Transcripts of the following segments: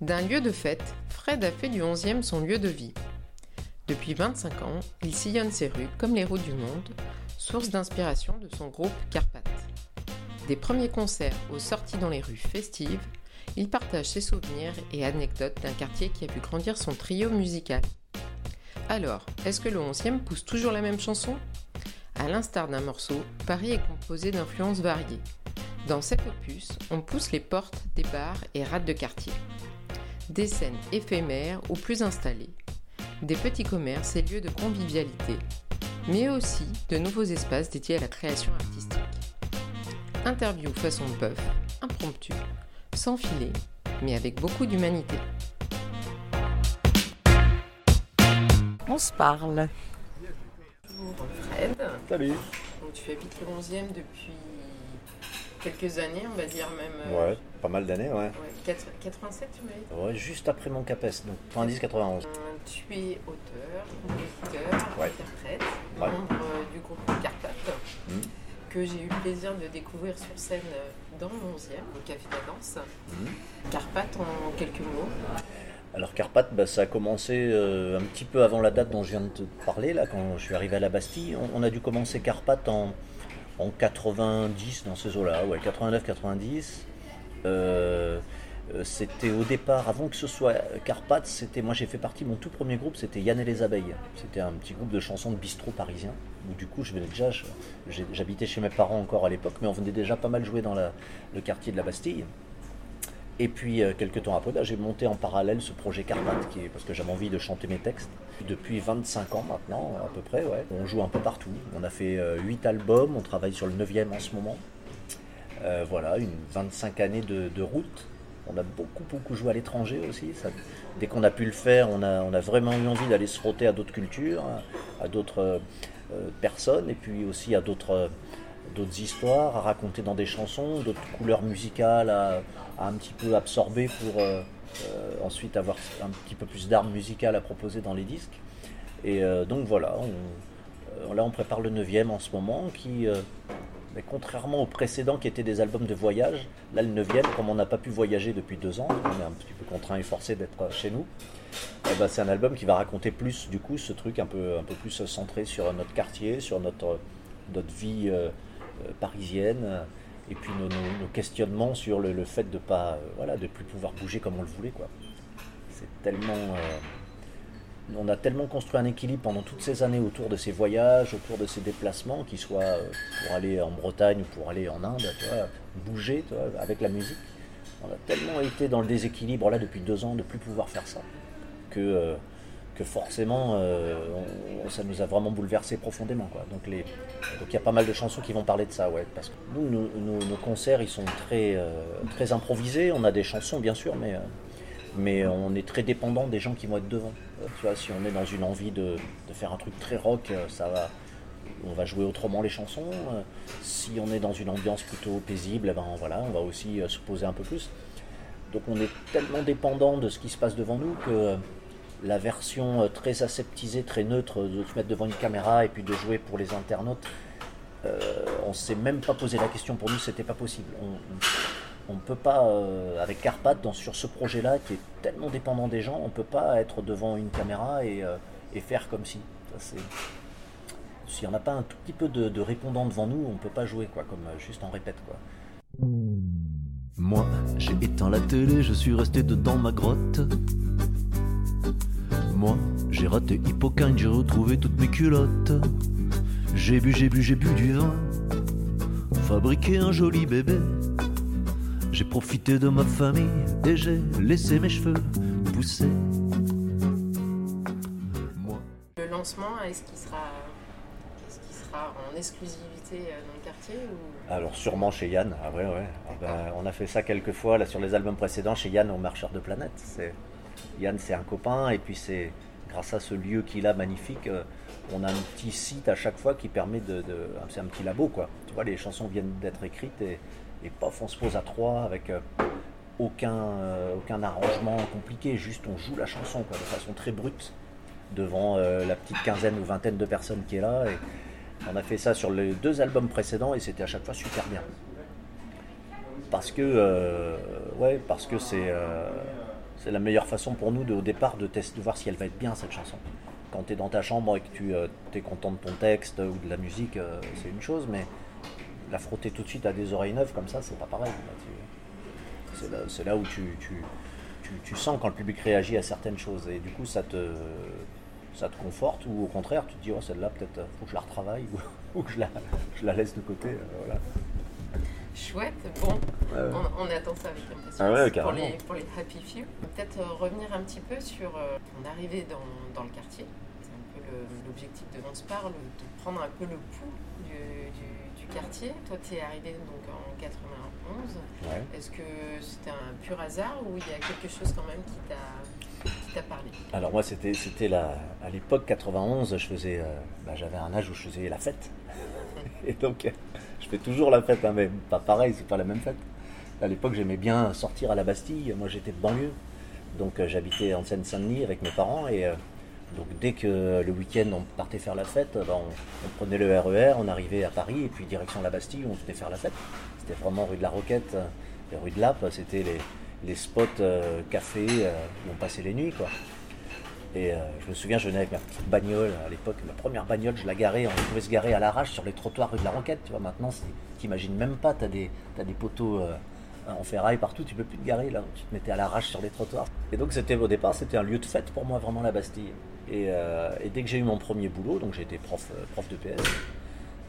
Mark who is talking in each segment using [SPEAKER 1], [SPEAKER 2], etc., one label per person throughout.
[SPEAKER 1] D'un lieu de fête, Fred a fait du 11e son lieu de vie. Depuis 25 ans, il sillonne ses rues comme les routes du monde, source d'inspiration de son groupe Carpath. Des premiers concerts aux sorties dans les rues festives, il partage ses souvenirs et anecdotes d'un quartier qui a vu grandir son trio musical. Alors, est-ce que le 11e pousse toujours la même chanson? À l'instar d'un morceau, Paris est composé d'influences variées. Dans cet opus, on pousse les portes des bars et rades de quartier des scènes éphémères ou plus installées, des petits commerces et lieux de convivialité, mais aussi de nouveaux espaces dédiés à la création artistique. Interview façon bœuf, impromptu, sans filet, mais avec beaucoup d'humanité.
[SPEAKER 2] On se parle.
[SPEAKER 1] Bonjour Fred.
[SPEAKER 3] Salut.
[SPEAKER 1] Donc, tu habites le 11e depuis quelques années, on va dire même.
[SPEAKER 3] Ouais, pas mal d'années, ouais.
[SPEAKER 1] ouais, 4 87, tu m'as dit?
[SPEAKER 3] Ouais, juste après mon CAPES, donc 90-91.
[SPEAKER 1] Euh, Tu es auteur, compositeur,
[SPEAKER 3] Ouais.
[SPEAKER 1] interprète,
[SPEAKER 3] Ouais.
[SPEAKER 1] membre euh, du groupe Carpath,
[SPEAKER 3] Mm.
[SPEAKER 1] que j'ai eu le plaisir de découvrir sur scène euh, dans le 11e, au Café de la Danse.
[SPEAKER 3] Mhm.
[SPEAKER 1] Carpath en quelques mots.
[SPEAKER 3] Alors Carpath, bah, ça a commencé euh, un petit peu avant la date dont je viens de te parler, là, quand je suis arrivé à la Bastille. On, on a dû commencer Carpath en, en 90, dans ces eaux-là, ouais, 89-90. Euh, euh, c'était au départ, avant que ce soit Carpath, c'était, moi j'ai fait partie, mon tout premier groupe, c'était Yann et les Abeilles. C'était un petit groupe de chansons de bistrot parisien, où du coup je venais déjà, j'habitais chez mes parents encore à l'époque, mais on venait déjà pas mal jouer dans le quartier de la Bastille. Et puis, euh, quelques temps après, bah, j'ai monté en parallèle ce projet Carpath, parce que j'avais envie de chanter mes textes. Depuis 25 ans maintenant, à peu près. On joue un peu partout. On a fait 8 albums, on travaille sur le 9e en ce moment. Euh, voilà, une 25 années de, route. On a beaucoup, beaucoup joué à l'étranger aussi. Dès qu'on a pu le faire, on a, vraiment eu envie d'aller se frotter à d'autres cultures, à, d'autres euh, euh, personnes, et puis aussi à d'autres euh, histoires à raconter dans des chansons, d'autres couleurs musicales un petit peu absorber pour euh, euh, ensuite avoir un petit peu plus d'armes musicales à proposer dans les disques. Et euh, donc voilà, on- là on prépare le 9 en ce moment qui, mais contrairement aux précédents qui étaient des albums de voyage, là le 9 comme on n'a pas pu voyager depuis deux ans, on est un petit peu contraint et forcé d'être chez nous, eh ben, c'est un album qui va raconter plus du coup ce truc un peu, un peu plus centré sur notre quartier, sur notre, notre vie parisienne, et puis nos, questionnements sur le, fait de pas, euh, voilà, plus pouvoir bouger comme on le voulait quoi. C'est tellement, euh, on a tellement construit un équilibre pendant toutes ces années autour de ces voyages, autour de ces déplacements, qu'ils soient euh, pour aller en Bretagne ou pour aller en Inde, bouger avec la musique. On a tellement été dans le déséquilibre là depuis deux ans de plus pouvoir faire ça que, que forcément euh, ça nous a vraiment bouleversé profondément. Quoi. Donc les- donc il y a pas mal de chansons qui vont parler de ça, ouais. Parce que nous, nos, concerts, ils sont très, euh, très improvisés. On a des chansons, bien sûr, mais, euh, mais on est très dépendant des gens qui vont être devant. Tu vois, si on est dans une envie de, de faire un truc très rock, ça va. On va jouer autrement les chansons. Si on est dans une ambiance plutôt paisible, eh ben voilà, on va aussi se poser un peu plus. Donc on est tellement dépendant de ce qui se passe devant nous que la version euh, très aseptisée, très neutre de se mettre devant une caméra et puis de jouer pour les internautes, euh, on s'est même pas posé la question pour nous, c'était pas possible. On, on peut pas, euh, avec Carpath, dans, sur ce projet-là qui est tellement dépendant des gens, on peut pas être devant une caméra et, faire comme si. S'il n'y en a pas un tout petit peu de, de répondant devant nous, on peut pas jouer quoi, comme juste en répète quoi.
[SPEAKER 4] Moi, j'ai éteint la télé, je suis resté dedans ma grotte. Moi, j'ai raté Hippocane, j'ai retrouvé toutes mes culottes. J'ai bu, j'ai bu, j'ai bu du vin. Fabriqué un joli bébé. J'ai profité de ma famille et j'ai laissé mes cheveux pousser. Moi.
[SPEAKER 1] Le lancement, est-ce qu'il sera, est-ce qu'il sera en exclusivité euh, dans le quartier ou...
[SPEAKER 3] Alors sûrement chez Yann, ah ouais, ouais. Ah ben, on a fait ça quelques fois là, sur les albums précédents chez Yann au Marcheur de Planète. C'est... Yann c'est un copain et puis c'est grâce à ce lieu qu'il a magnifique, euh, on a un petit site à chaque fois qui permet de... C'est un petit labo quoi. Tu vois, les chansons viennent d'être écrites et, et pof, on se pose à trois avec euh, aucun, euh, aucun arrangement compliqué, juste on joue la chanson quoi, de façon très brute devant la petite quinzaine ou vingtaine de personnes qui est là. Et, on a fait ça sur les deux albums précédents et c'était à chaque fois super bien. Parce que, ouais, parce que c'est, c'est la meilleure façon pour nous au départ de tester, de voir si elle va être bien cette chanson. Quand tu es dans ta chambre et que tu es content de ton texte ou de la musique, euh, c'est une chose, mais la frotter tout de suite à des oreilles neuves comme ça, c'est pas pareil. C'est là, où tu, sens quand le public réagit à certaines choses et du coup ça te, conforte ou au contraire tu te dis oh celle-là peut-être euh, faut que je la retravaille ou, que je la, laisse de côté. euh.
[SPEAKER 1] Chouette, bon,
[SPEAKER 3] Ouais, ouais.
[SPEAKER 1] on, on attend ça avec impatience
[SPEAKER 3] Ah ouais,
[SPEAKER 1] pour, les, pour les Happy Few. Peut-être euh, revenir un petit peu sur euh, ton arrivée dans, dans le quartier. C'est un peu l'objectif de On se parle, de prendre un peu le pouls du, du- du quartier. Toi, tu es arrivé donc en 91.
[SPEAKER 3] Ouais.
[SPEAKER 1] Est-ce que c'était un pur hasard ou il y a quelque chose quand même qui t'a parlé?
[SPEAKER 3] Alors moi c'était c'était la à l'époque 91 je faisais euh, bah, j'avais un âge où je faisais la fête et donc je fais toujours la fête hein, mais pas pareil c'est pas la même fête. À l'époque j'aimais bien sortir à la Bastille moi j'étais de banlieue donc euh, j'habitais en Seine-Saint-Denis avec mes parents et euh, donc dès que le week-end on partait faire la fête bah, on, on prenait le RER on arrivait à Paris et puis direction la Bastille on venait faire la fête. C'était vraiment rue de la Roquette euh, et rue de Lappe c'était les spots euh, café euh, où on passait les nuits quoi. Et euh, je me souviens, je venais avec ma petite bagnole à l'époque, ma première bagnole, je la garais, on pouvait se garer à l'arrache sur les trottoirs rue de la Roquette, tu vois. Maintenant, t'imagines même pas, t'as des, t'as des poteaux euh, en ferraille partout, tu peux plus te garer là, tu te mettais à l'arrache sur les trottoirs. Et donc, c'était au départ, c'était un lieu de fête pour moi, vraiment la Bastille. Et, euh, dès que j'ai eu mon premier boulot, donc j'ai été prof, prof de PS,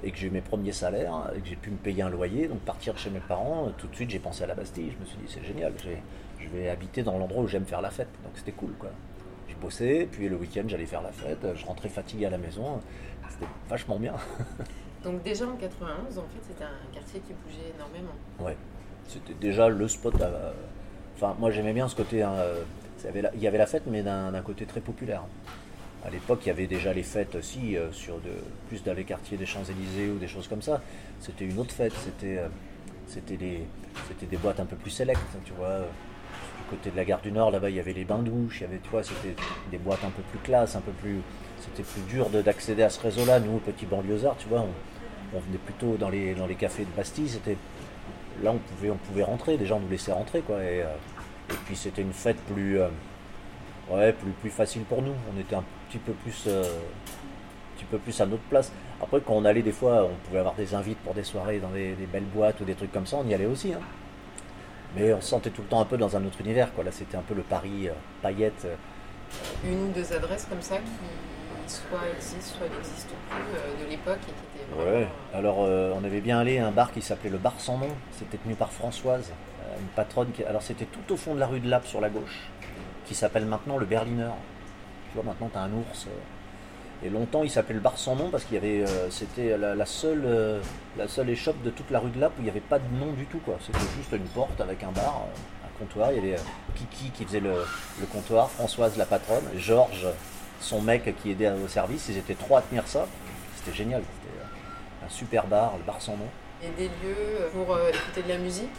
[SPEAKER 3] et que j'ai eu mes premiers salaires, et que j'ai pu me payer un loyer, donc partir chez mes parents, tout de suite j'ai pensé à la Bastille. Je me suis dit, c'est génial, je vais habiter dans l'endroit où j'aime faire la fête. Donc c'était cool, quoi. Je bossais, puis le week-end j'allais faire la fête, je rentrais fatigué à la maison, c'était vachement bien.
[SPEAKER 1] Donc déjà en 91, en fait, c'était un quartier qui bougeait énormément.
[SPEAKER 3] Ouais, c'était déjà le spot. à- Enfin, moi j'aimais bien ce côté. hein, euh, il y avait la- fête, mais d'un côté très populaire. À l'époque, il y avait déjà les fêtes aussi, euh, sur de, plus dans les quartiers des Champs-Élysées ou des choses comme ça. C'était une autre fête, c'était euh, c'était des, c'était des boîtes un peu plus sélectes, tu vois. Côté de la gare du Nord, là-bas, il y avait les bains-douches, il y avait, c'était des boîtes un peu plus classe, un peu plus. C'était plus dur de- d'accéder à ce réseau-là. Nous, petits banlieusards, tu vois, on, venait plutôt dans les, dans les cafés de Bastille, c'était là on pouvait on pouvait rentrer les gens nous laissaient rentrer quoi et, euh, puis c'était une fête plus euh, ouais plus plus facile pour nous on était un petit peu plus euh, peu plus à notre place après quand on allait des fois on pouvait avoir des invites pour des soirées dans des, des belles boîtes ou des trucs comme ça on y allait aussi hein. Mais on se sentait tout le temps un peu dans un autre univers quoi là c'était un peu le Paris euh, paillette euh,
[SPEAKER 1] Une ou deux adresses comme ça qui soit existent, soit n'existent plus euh, de l'époque et qui étaient vraiment...
[SPEAKER 3] Ouais. Alors, on avait bien allé à un bar qui s'appelait le Bar Sans Nom. C'était tenu par Françoise, une patronne. Qui... Alors, c'était tout au fond de la rue de Lappe sur la gauche, qui s'appelle maintenant le Berliner. Tu vois, maintenant, tu as un ours. Et longtemps, il s'appelait le Bar Sans Nom parce qu'il y avait. euh, c'était la, la seule, euh, la seule échoppe de toute la rue de Lappe où il n'y avait pas de nom du tout. quoi. C'était juste une porte avec un bar, un comptoir. Il y avait euh, Kiki qui faisait le, le comptoir, Françoise la patronne, Georges, son mec qui aidait au service. Ils étaient trois à tenir ça. C'était génial. C'était un super bar, le bar sans nom.
[SPEAKER 1] Et des lieux pour euh, écouter de la musique?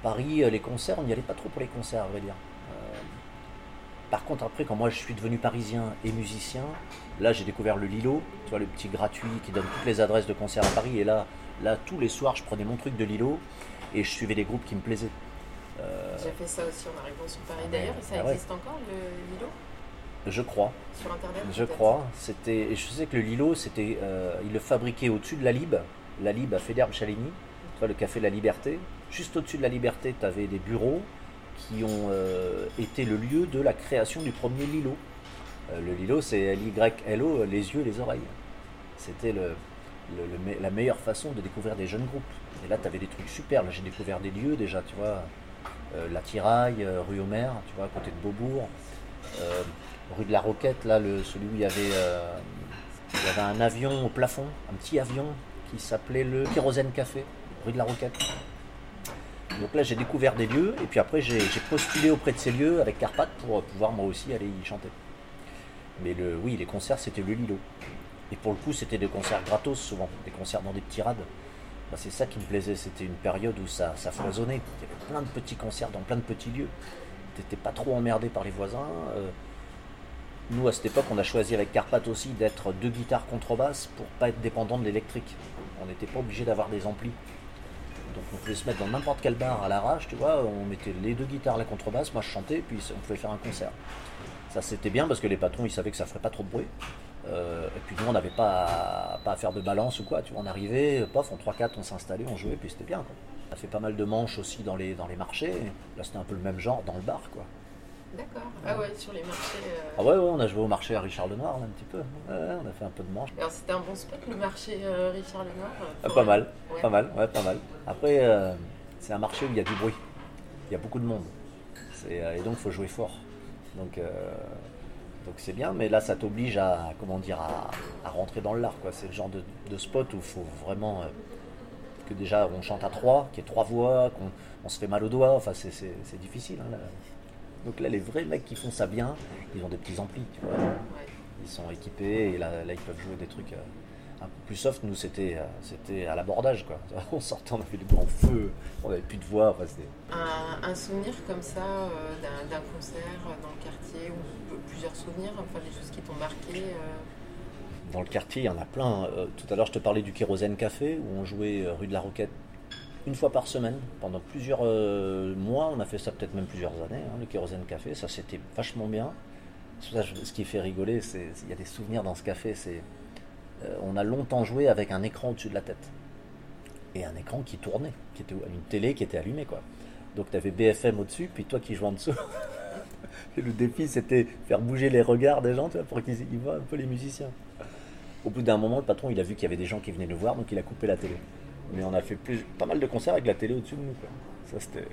[SPEAKER 3] Paris, les concerts, on n'y allait pas trop pour les concerts, à vrai dire. Euh, par contre, après, quand moi je suis devenu parisien et musicien, là j'ai découvert le Lilo, tu vois, le petit gratuit qui donne toutes les adresses de concerts à Paris. Et là, là tous les soirs, je prenais mon truc de Lilo et je suivais des groupes qui me plaisaient. Euh,
[SPEAKER 1] J'ai fait ça aussi en arrivant sur Paris.
[SPEAKER 3] Ah,
[SPEAKER 1] D'ailleurs, ça
[SPEAKER 3] ah ouais.
[SPEAKER 1] existe encore le Lilo?
[SPEAKER 3] Je crois.
[SPEAKER 1] sur Internet
[SPEAKER 3] Je crois. C'était, et je sais que le Lilo, c'était, euh, il le fabriquait au-dessus de la Lib, la Lib à Fédère Chaligny, vois, le café de la Liberté. Juste au-dessus de la Liberté, tu avais des bureaux qui ont euh, été le lieu de la création du premier Lilo. Euh, le Lilo, c'est L-Y-L-O, les yeux, les oreilles. C'était la meilleure façon de découvrir des jeunes groupes. Et là, tu avais des trucs super. J'ai découvert des lieux déjà, tu vois. Euh, la Tiraille, rue Homer, tu vois, à côté de Beaubourg. Rue de la Roquette, là, celui où il y avait, il y avait un avion au plafond, un petit avion qui s'appelait le Kérosène Café, rue de la Roquette. Donc là, j'ai découvert des lieux, et puis après, j'ai postulé auprès de ces lieux avec Carpath pour pouvoir moi aussi aller y chanter. Mais le, oui, les concerts, c'était le Lilo. Et pour le coup, c'était des concerts gratos, souvent, des concerts dans des petits rades. Bah, c'est ça qui me plaisait, c'était une période où ça, ça foisonnait. Il y avait plein de petits concerts dans plein de petits lieux. T'étais pas trop emmerdé par les voisins. euh, nous, à cette époque, on a choisi avec Carpath aussi d'être deux guitares contrebasses pour pas être dépendant de l'électrique. On n'était pas obligé d'avoir des amplis. Donc on pouvait se mettre dans n'importe quel bar à l'arrache, tu vois, on mettait les deux guitares, la contrebasse, moi je chantais, puis on pouvait faire un concert. Ça c'était bien parce que les patrons ils savaient que ça ferait pas trop de bruit. Euh, et puis nous on n'avait pas, à- faire de balance ou quoi, tu vois, on arrivait, pof, en 3-4 on s'installait, on jouait, puis c'était bien quoi. On a fait pas mal de manches aussi dans les, dans les marchés, là c'était un peu le même genre dans le bar quoi.
[SPEAKER 1] D'accord. Ah ouais, sur les marchés. euh,
[SPEAKER 3] Ah ouais, ouais, on a joué au marché à Richard Lenoir là, un petit peu. Ouais, on a fait un peu de manches.
[SPEAKER 1] Alors c'était un bon spot le marché euh, Richard Lenoir euh,
[SPEAKER 3] Ah, pas mal,
[SPEAKER 1] Ouais.
[SPEAKER 3] pas mal, ouais, pas mal. Après, euh, c'est un marché où il y a du bruit, il y a beaucoup de monde. Et donc, il faut jouer fort. Donc, donc c'est bien, mais là, ça t'oblige à, comment dire, à, à rentrer dans l'art. Quoi. C'est le genre de, de spot où il faut vraiment que déjà on chante à trois, qu'il y ait trois voix, qu'on on se fait mal aux doigts. Enfin, c'est difficile. hein, là. Donc là, les vrais mecs qui font ça bien, ils ont des petits amplis, tu vois.
[SPEAKER 1] Ouais.
[SPEAKER 3] Ils sont équipés et là, là, ils peuvent jouer des trucs euh, un peu plus soft. Nous, c'était euh, c'était à l'abordage. quoi. On sortait, on avait du grand feu, on avait plus de voix. Enfin,
[SPEAKER 1] Un, un souvenir comme ça euh, d'un concert dans le quartier ou plusieurs souvenirs, enfin des choses qui t'ont marqué. euh,
[SPEAKER 3] Dans le quartier, il y en a plein. Euh, tout à l'heure, je te parlais du Kérosène Café où on jouait euh, rue de la Roquette une fois par semaine pendant plusieurs euh, mois. On a fait ça peut-être même plusieurs années, hein, le Kérosène Café. Ça, c'était vachement bien. Ce qui fait rigoler, c'est il y a des souvenirs dans ce café. C'est euh, on a longtemps joué avec un écran au-dessus de la tête et un écran qui tournait, qui était une télé qui était allumée quoi. Donc tu avais BFM au-dessus, puis toi qui jouais en dessous. Et le défi, c'était faire bouger les regards des gens tu vois, pour qu'ils ils voient un peu les musiciens. Au bout d'un moment, le patron, il a vu qu'il y avait des gens qui venaient nous voir, donc il a coupé la télé. Mais on a fait plus, pas mal de concerts avec la télé au-dessus de nous. Quoi. Ça, c'était...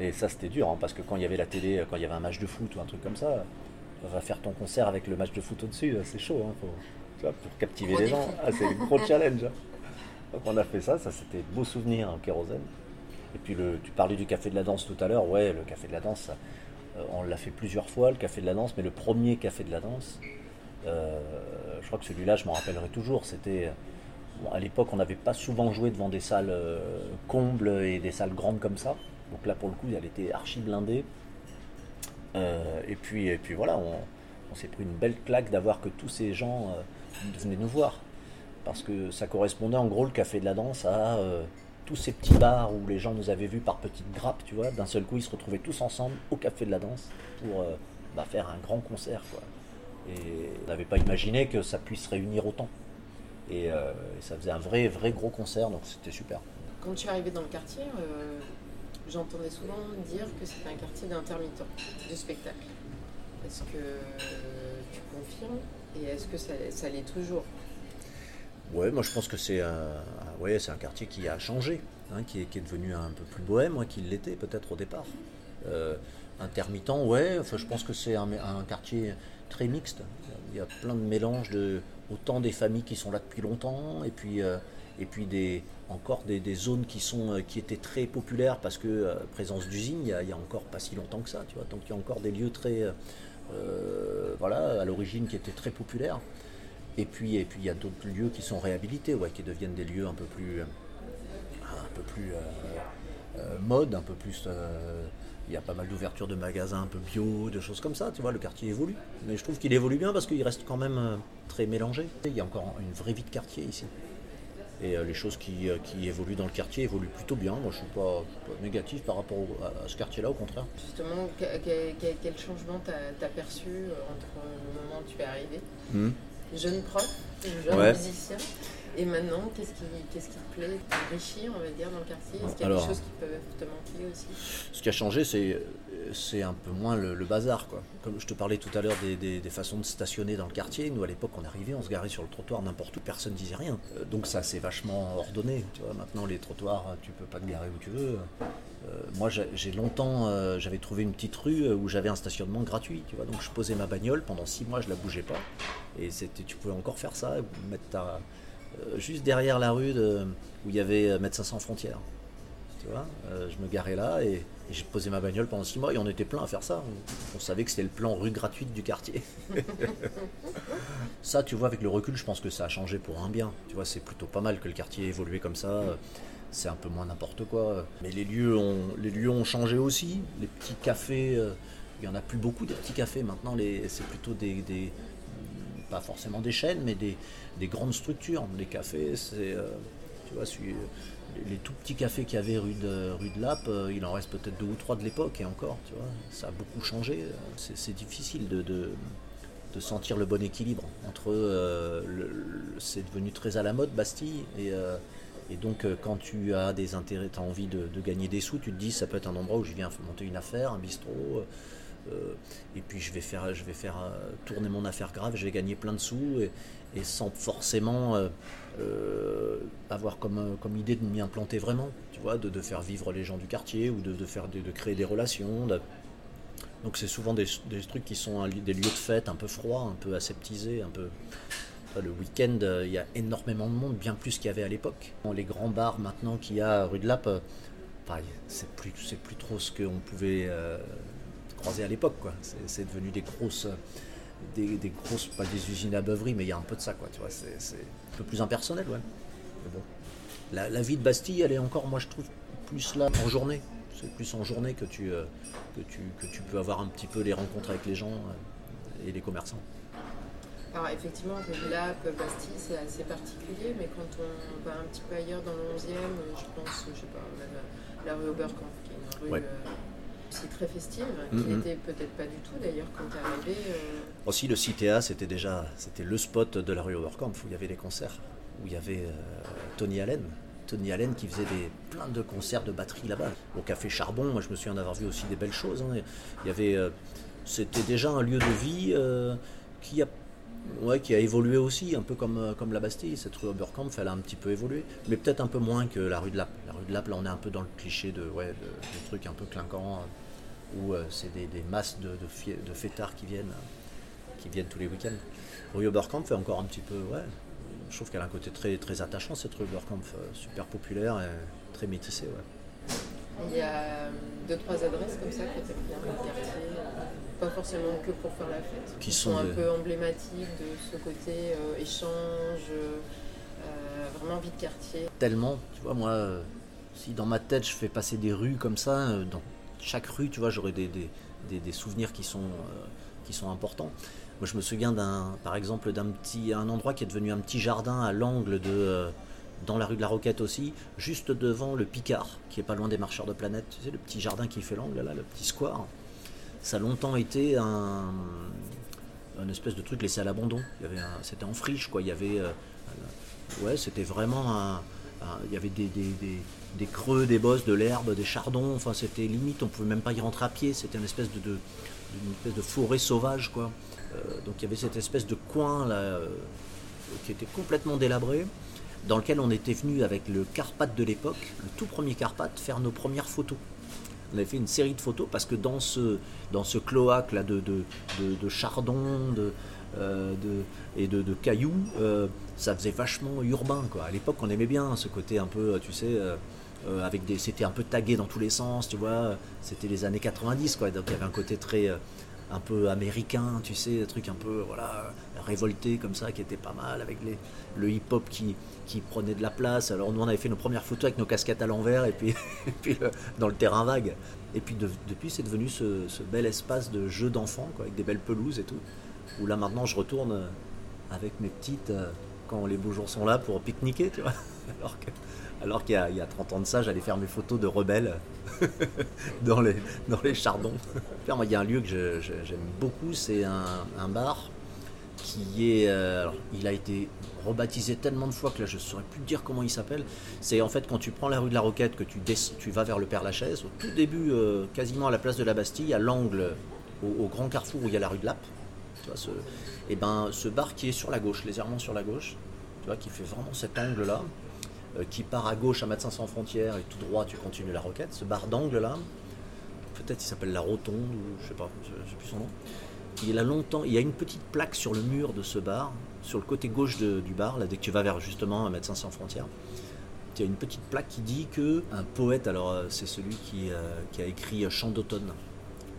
[SPEAKER 3] Et ça, c'était dur, hein, parce que quand il y avait la télé, quand il y avait un match de foot ou un truc comme ça, on va faire ton concert avec le match de foot au-dessus, c'est chaud. Hein, faut- tu vois, pour captiver les gens, Ah, c'est un gros challenge. hein. Donc on a fait ça, ça c'était de beaux souvenirs en kérosène. Et puis le, tu parlais du café de la danse tout à l'heure, ouais, le café de la danse, ça, euh, on l'a fait plusieurs fois, le café de la danse, mais le premier café de la danse, euh, je crois que celui-là, je m'en rappellerai toujours, c'était... à l'époque, on n'avait pas souvent joué devant des salles euh, combles et des salles grandes comme ça. Donc là, pour le coup, elle était archi blindée. Euh, et, puis, voilà, on, s'est pris une belle claque d'avoir que tous ces gens euh, venaient nous voir. Parce que ça correspondait en gros le café de la danse à tous ces petits bars où les gens nous avaient vus par petites grappes, tu vois. D'un seul coup, ils se retrouvaient tous ensemble au café de la danse pour bah, faire un grand concert. Et on n'avait pas imaginé que ça puisse réunir autant. Et, euh, et ça faisait un vrai, vrai gros concert, donc c'était super.
[SPEAKER 1] Quand je suis arrivée dans le quartier, euh, j'entendais souvent dire que c'était un quartier d'intermittents du spectacle. Est-ce que tu confirmes et est-ce que ça, ça l'est toujours?
[SPEAKER 3] Ouais, moi je pense que c'est un, ouais, c'est un quartier qui a changé, hein, qui, est, qui est devenu un peu plus bohème, ouais, qu'il l'était peut-être au départ. Euh, intermittent, ouais, enfin, je pense que c'est un, un quartier très mixte. Il y a plein de mélanges de autant des familles qui sont là depuis longtemps, et puis, euh, et puis des, encore des, des zones qui, sont, euh, qui étaient très populaires parce que euh, présence d'usine, il y, a, encore pas si longtemps que ça, tu vois. Donc il y a encore des lieux très, voilà, à l'origine qui étaient très populaires. Et puis, et puis il y a d'autres lieux qui sont réhabilités, ouais, qui deviennent des lieux un peu plus, un peu plus mode, un peu plus. Il y a pas mal d'ouvertures de magasins un peu bio, de choses comme ça, tu vois, le quartier évolue. Mais je trouve qu'il évolue bien parce qu'il reste quand même euh, très mélangé. Il y a encore une vraie vie de quartier ici. Et euh, les choses qui, euh, qui évoluent dans le quartier évoluent plutôt bien. Moi, je suis pas, je suis pas négatif par rapport au- à, ce quartier-là, au contraire.
[SPEAKER 1] Justement, que- que- que- quel changement t'as as perçu entre le moment où tu es arrivé? Jeune prof, jeune
[SPEAKER 3] Ouais.
[SPEAKER 1] musicien, et maintenant, qu'est-ce qui, qu'est-ce qui te plaît T'enrichir, on va dire, dans le quartier? Est-ce qu'il y a
[SPEAKER 3] Alors-
[SPEAKER 1] des choses qui peuvent te manquer aussi?
[SPEAKER 3] Ce qui a changé, c'est, c'est un peu moins le, le bazar. Quoi. Comme je te parlais tout à l'heure des, des- des façons de stationner dans le quartier, nous à l'époque on arrivait, on se garait sur le trottoir n'importe où, personne ne disait rien. Euh, Donc ça c'est vachement ordonné. Tu vois. Maintenant les trottoirs, tu peux pas te garer où tu veux. Euh, moi j'ai longtemps, euh, j'avais trouvé une petite rue où j'avais un stationnement gratuit. Tu vois. Donc je posais ma bagnole, pendant six mois je la bougeais pas. Et c'était, tu pouvais encore faire ça, mettre ta, juste derrière la rue où il y avait euh, Médecins sans frontières. Tu vois, euh, je me garais là et, j'ai posé ma bagnole pendant six mois et on était plein à faire ça. On, savait que c'était le plan rue gratuite du quartier. ça, tu vois, avec le recul, je pense que ça a changé pour un bien. Tu vois, c'est plutôt pas mal que le quartier ait évolué comme ça. C'est un peu moins n'importe quoi. Mais les lieux ont, changé aussi. Les petits cafés, euh, il y en a plus beaucoup des petits cafés. Maintenant, c'est plutôt des- pas forcément des chaînes, mais des, des grandes structures. Les cafés, c'est, euh, tu vois, celui- les tout petits cafés qu'il y avait rue de, rue de Lappe, euh, il en reste peut-être deux ou trois de l'époque et encore, tu vois, ça a beaucoup changé. C'est difficile de, de- sentir le bon équilibre entre. euh, c'est devenu très à la mode, Bastille, et, euh, et donc euh, quand tu as des intérêts, tu as envie de, de gagner des sous, tu te dis ça peut être un endroit où je viens monter une affaire, un bistrot. Euh, et puis je vais faire, je vais faire tourner mon affaire grave, je vais gagner plein de sous et, sans forcément euh, euh, avoir comme, idée de m'y implanter vraiment, tu vois, de, faire vivre les gens du quartier ou de, créer des relations. Donc c'est souvent des, trucs qui sont des lieux de fête un peu froids, un peu aseptisés, un peu. Le week-end, il y a énormément de monde, bien plus qu'il y avait à l'époque. Les grands bars maintenant qu'il y a rue de Lappe, c'est plus, plus trop ce qu'on pouvait à l'époque. quoi. C'est, devenu des grosses, des, des grosses, pas des usines à beuverie, mais il y a un peu de ça. Quoi, tu vois, c'est, un peu plus impersonnel. Ouais. Mais bon. La, la vie de Bastille, elle est encore, moi je trouve, plus là en journée. C'est plus en journée que tu, euh, que, tu, que tu peux avoir un petit peu les rencontres avec les gens euh, et les commerçants.
[SPEAKER 1] Alors effectivement, Lappe, Bastille, c'est assez particulier, mais quand on va un petit peu ailleurs dans le 11e, euh, je pense, je sais pas, même euh, la rue Oberkampf, qui est une rue
[SPEAKER 3] Ouais.
[SPEAKER 1] euh, aussi très festive, qui
[SPEAKER 3] Mhm.
[SPEAKER 1] n'était peut-être pas du tout d'ailleurs quand tu es arrivé. euh,
[SPEAKER 3] Aussi, le CTA, c'était déjà c'était le spot de la rue Overkamp où il y avait des concerts, où il y avait euh, Tony Allen. Tony Allen qui faisait des, plein de concerts de batterie là-bas. Au Café Charbon, moi je me souviens d'avoir vu aussi des belles choses. hein. Il y avait, euh, c'était déjà un lieu de vie qui, a, ouais, qui a évolué aussi, un peu comme, euh, comme la Bastille. Cette rue Oberkamp, elle a un petit peu évolué, mais peut-être un peu moins que la rue de Lappe. La rue de Lappe, là on est un peu dans le cliché de, ouais, trucs un peu clinquants, euh, où euh, c'est des, des masses de, de, fêtards qui viennent. qui viennent tous les week-ends. Rue Oberkampf fait encore un petit peu, ouais, je trouve qu'elle a un côté très, très attachant cette rue Oberkampf, super populaire et très métissée. Ouais.
[SPEAKER 1] Il y a deux, trois adresses comme ça que tu bien dans le quartier, pas forcément que pour faire la fête,
[SPEAKER 3] Qui
[SPEAKER 1] qui
[SPEAKER 3] sont
[SPEAKER 1] un
[SPEAKER 3] des-
[SPEAKER 1] peu emblématiques de ce côté euh, échange, euh, vraiment vie de quartier.
[SPEAKER 3] Tellement, tu vois, moi, euh, si dans ma tête je fais passer des rues comme ça, euh, dans chaque rue, tu vois, j'aurai des, des, des- des souvenirs qui sont, euh, qui sont importants. Moi, je me souviens d'un, par exemple, d'un petit, un endroit qui est devenu un petit jardin à l'angle de, euh, dans la rue de la Roquette aussi, juste devant le Picard, qui est pas loin des marcheurs de planète. Tu sais, le petit jardin qui fait l'angle là, le petit square. Ça a longtemps été un, espèce de truc laissé à l'abandon. C'était en friche, quoi. Il y avait, euh, ouais, c'était vraiment un, il y avait des, des, des- creux, des bosses, de l'herbe, des chardons. Enfin, c'était limite, on pouvait même pas y rentrer à pied. C'était une espèce de, une espèce de forêt sauvage, quoi. Euh, donc il y avait cette espèce de coin là euh, qui était complètement délabré, dans lequel on était venu avec le Carpath de l'époque, le tout premier Carpath, faire nos premières photos. On avait fait une série de photos parce que dans ce, dans ce cloaque là de, de, de, de chardon de, euh, de- et de, de cailloux, euh, ça faisait vachement urbain. Quoi. À l'époque, on aimait bien ce côté un peu, tu sais, euh, euh, avec des, c'était un peu tagué dans tous les sens, tu vois. C'était les années 90, quoi. Donc il y avait un côté très, euh, un peu américain, tu sais, un truc un peu, voilà, révolté comme ça, qui était pas mal, avec le hip-hop qui, prenait de la place. Alors nous, on avait fait nos premières photos avec nos casquettes à l'envers et puis, dans le terrain vague. Et puis de- depuis, c'est devenu ce, bel espace de jeu d'enfants, avec des belles pelouses et tout. Où là maintenant, je retourne euh, avec mes petites euh, quand les beaux jours sont là pour pique-niquer, tu vois. Alors qu'il y, a- il y a 30 ans de ça, j'allais faire mes photos de rebelles dans les, dans les chardons. Il y a un lieu que j'aime beaucoup, c'est un bar qui est. euh, il a été rebaptisé tellement de fois que là je ne saurais plus dire comment il s'appelle. C'est en fait quand tu prends la rue de la Roquette, que tu, vas vers le Père Lachaise, au tout début, euh, quasiment à la place de la Bastille, à l'angle, au, grand carrefour où il y a la rue de Lappe. Ce, et ben, ce bar qui est sur la gauche, légèrement sur la gauche, tu vois, qui fait vraiment cet angle-là, euh, qui part à gauche à Médecins sans frontières et tout droit tu continues la Roquette, ce bar d'angle-là, peut-être il s'appelle la Rotonde, ou je sais pas, je je sais plus son nom. Il a longtemps, il y a une petite plaque sur le mur de ce bar, sur le côté gauche de- du bar, là dès que tu vas vers justement Médecins sans frontières. Il y a une petite plaque qui dit que un poète, alors euh, c'est celui qui, euh, qui a écrit euh, Chant d'automne.